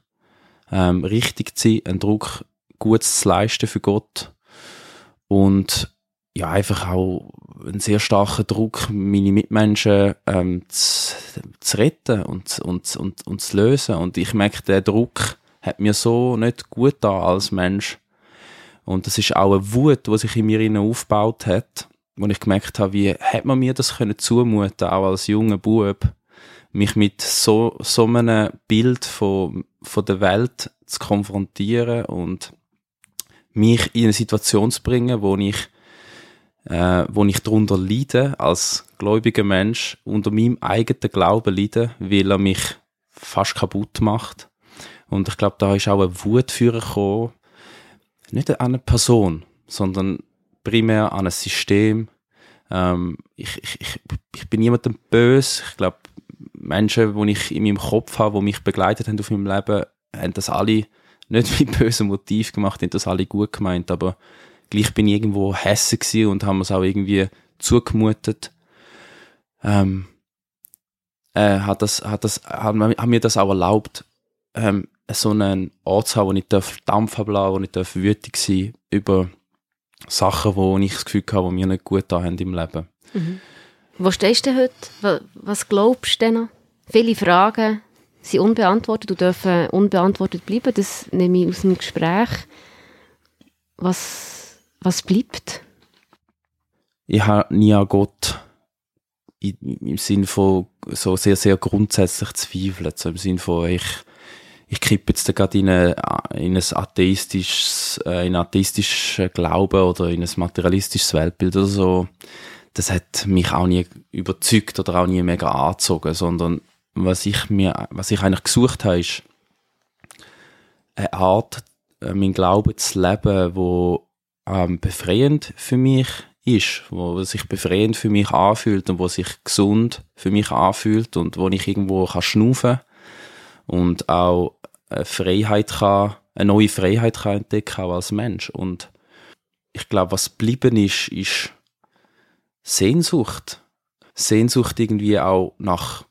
ähm, richtig zu sein, einen Druck Gutes zu leisten für Gott und ja, einfach auch einen sehr starken Druck, meine Mitmenschen ähm, zu, zu retten und, und, und, und zu lösen. Und ich merke, der Druck hat mir so nicht gut da als Mensch. Und das ist auch eine Wut, die sich in mir aufgebaut hat, wo ich gemerkt habe, wie hat man mir das können zumuten, auch als junger Bub, mich mit so, so einem Bild von, von der Welt zu konfrontieren und mich in eine Situation zu bringen, wo ich, äh, wo ich darunter leide, als gläubiger Mensch, unter meinem eigenen Glauben leide, weil er mich fast kaputt macht. Und ich glaube, da ist auch eine Wut für gekommen, nicht an eine Person, sondern primär an ein System. Ähm, ich, ich, ich, ich bin niemandem böse. Ich glaube, Menschen, die ich in meinem Kopf habe, die mich begleitet haben auf meinem Leben, haben das alle nicht (laughs) mit bösem Motiv gemacht, haben das alle gut gemeint, aber gleich bin ich irgendwo hässig und haben es auch irgendwie zugemutet. Ähm, äh, hat das, hat das, hat, hat mir das auch erlaubt, ähm, so einen Ort zu haben, wo ich darf Dampf ablassen, wo ich darf wütig sein über Sachen, wo ich das Gefühl habe, die mir nicht gut da haben im Leben. Wo stehst du heute? Wa- Was glaubst du denn? Viele Fragen sind unbeantwortet und dürfen unbeantwortet bleiben. Das nehme ich aus dem Gespräch. Was, was bleibt? ich habe nie an Gott im Sinn von so sehr, sehr grundsätzlich zweifelt. So im Sinn von, ich, ich kippe jetzt gerade in, eine, in ein atheistisches, äh, in einen atheistischen Glauben oder in ein materialistisches Weltbild oder so. Das hat mich auch nie überzeugt oder auch nie mega angezogen, sondern was ich mir, was ich eigentlich gesucht habe, ist eine Art, äh, mein Glauben zu leben, wo ähm, befreiend für mich ist, wo sich befreiend für mich anfühlt und wo sich gesund für mich anfühlt und wo ich irgendwo kann schnaufen und auch eine Freiheit kann, eine neue Freiheit kann entdecken auch als Mensch. Und ich glaube, was geblieben ist, ist Sehnsucht. Sehnsucht irgendwie auch nach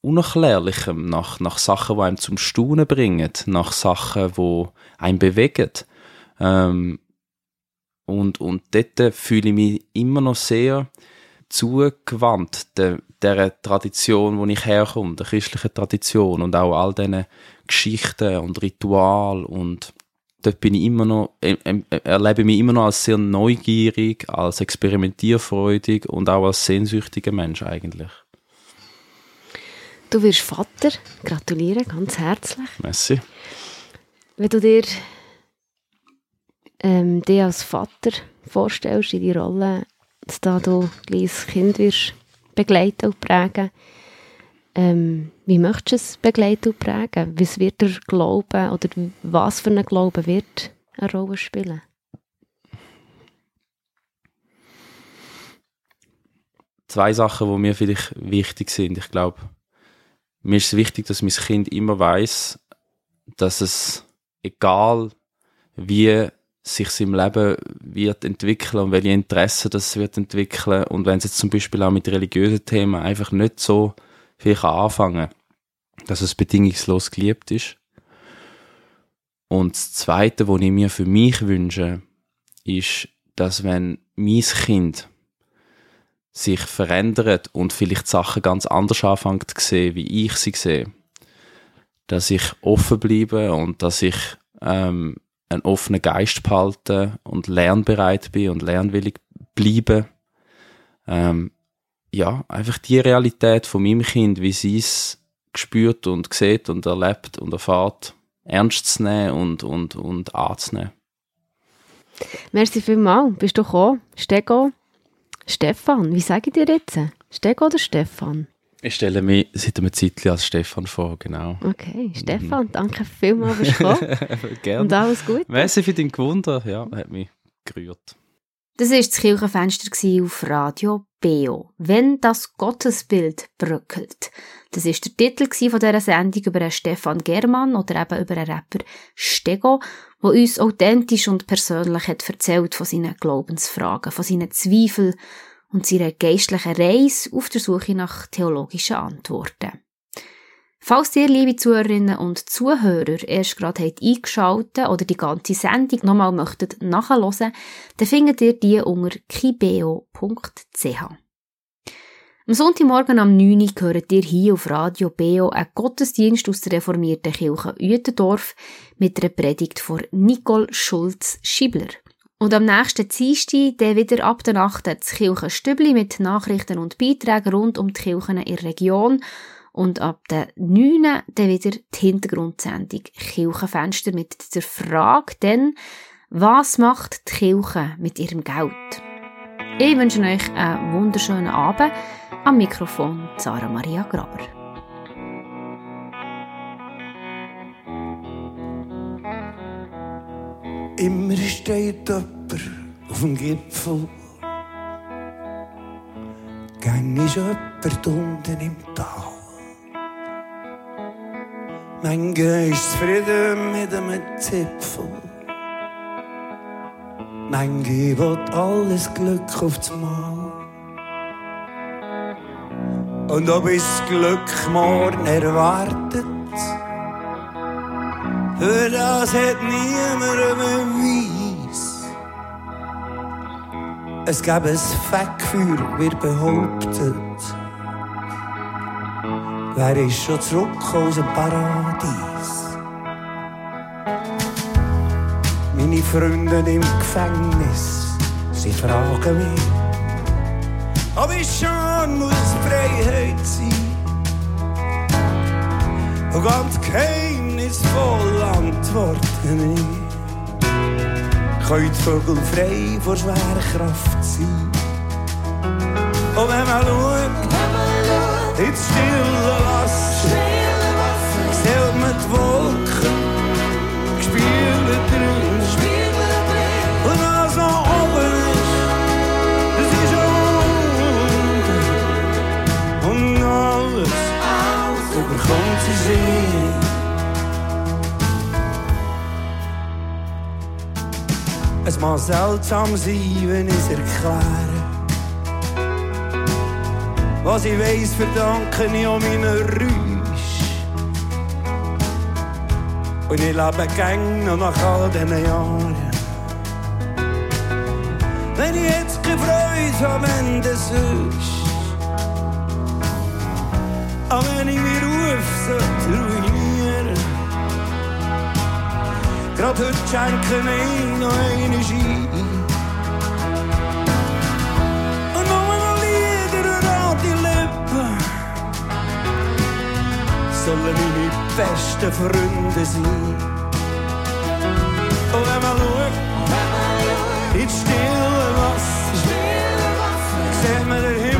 Unerklärlichem, nach, nach Sachen, die einem zum Staunen bringen, nach Sachen, die einen bewegen. Ähm, und, und dort fühle ich mich immer noch sehr zugewandt der, der Tradition, wo ich herkomme, der christlichen Tradition und auch all diesen Geschichten und Ritual und dort bin ich immer noch, ähm, ähm, erlebe mich immer noch als sehr neugierig, als experimentierfreudig und auch als sehnsüchtiger Mensch eigentlich. Du wirst Vater. Gratuliere, ganz herzlich. Messi. Wenn du dir ähm, dich als Vater vorstellst in die Rolle, dass da du ein kleines Kind wirst begleiten und prägen, ähm, wie möchtest du es begleiten und prägen? Was wird der Glauben oder was für ein Glauben wird eine Rolle spielen? zwei Sachen, die mir vielleicht wichtig sind. Ich glaube, mir ist es wichtig, dass mein Kind immer weiß, dass es egal wie sich im Leben wird entwickeln und welche Interessen das wird entwickeln und wenn es jetzt zum Beispiel auch mit religiösen Themen einfach nicht so viel kann anfangen, dass es bedingungslos geliebt ist. Und das Zweite, was ich mir für mich wünsche, ist, dass wenn mein Kind sich verändert und vielleicht Sachen ganz anders anfängt zu sehen, wie ich sie sehe, dass ich offen bleibe und dass ich ähm, einen offenen Geist behalte und lernbereit bin und lernwillig bleibe. Ähm, ja, einfach die Realität von meinem Kind, wie sie es gespürt und sieht und erlebt und erfahrt, ernst zu nehmen und, und, und anzunehmen. Merci vielmals. Bist du gekommen? Stego? Stefan, wie sage ich dir jetzt? Stego oder Stefan? Ich stelle mich seit einem Zeitchen als Stefan vor, genau. Okay, Stefan, danke vielmals fürs (laughs) Kommen Gerne. und alles Gute. Merci für dein Gewunder, ja, hat mich gerührt. Das war das Kirchenfenster auf Radio Beo. Wenn das Gottesbild bröckelt. Das ist der Titel von dieser Sendung über Stefan Germann oder eben über einen Rapper Stego, der uns authentisch und persönlich hat erzählt von seinen Glaubensfragen, von seinen Zweifeln und seiner geistlichen Reise auf der Suche nach theologischen Antworten. Falls ihr, liebe Zuhörerinnen und Zuhörer, erst gerade habt eingeschaltet oder die ganze Sendung nochmal möchtet nachhören, dann findet ihr die unter kibeo.ch. Am Sonntagmorgen am 9 Uhr hört ihr hier auf Radio Beo einen Gottesdienst aus der reformierten Kirche Uetendorf mit einer Predigt von Nicole Schulz-Schibler. Und am nächsten Dienstag dann wieder ab der Nacht das Kirchenstübli mit Nachrichten und Beiträgen rund um die Kirchen in der Region und ab der 9. dann wieder die Hintergrundsendung Kirchenfenster mit der Frage dann, was macht die Kirche mit ihrem Geld? Ich wünsche euch einen wunderschönen Abend. Am Mikrofon Sarah Maria Graber. Immer steht jemand auf dem Gipfel. Gang ist jemand unten im Tal. Manche ist zufrieden mit einem Zipfel. Manche will alles Glück aufs Mal. Und ob es Glück morgen erwartet, für das hat niemand einen Beweis. Es gab ein Fettgefühl, wird behauptet. Wer ist schon zurück aus dem Paradies? Meine Freunde im Gefängnis, sie fragen mich, ob ich schon muss Freiheit sein. Und ganz geheimnisvoll antworten ich. Können die Vögel frei vor schwerer Kraft sein? Und wenn man schaut, ins stille Wasser, zählt man die Wolken, gespielt drin. Und was noch oben ist, das ist unten. Und alles überkommt sie sehen. Es mag seltsam sein, wenn ich es erkläre. Was ich weiss, verdanke ich an meinen Rüsch. Und ich lebe gäng noch nach all diesen Jahren. Wenn ich jetzt keine Freude am Ende sonst. Aber wenn ich meinen Ruf sollte ruinieren. Gerade heute schenke ich noch eine Ski. Sollen meine besten Freunde sein. Und wenn man schaut, ins stille Wasser, sieht man den Himmel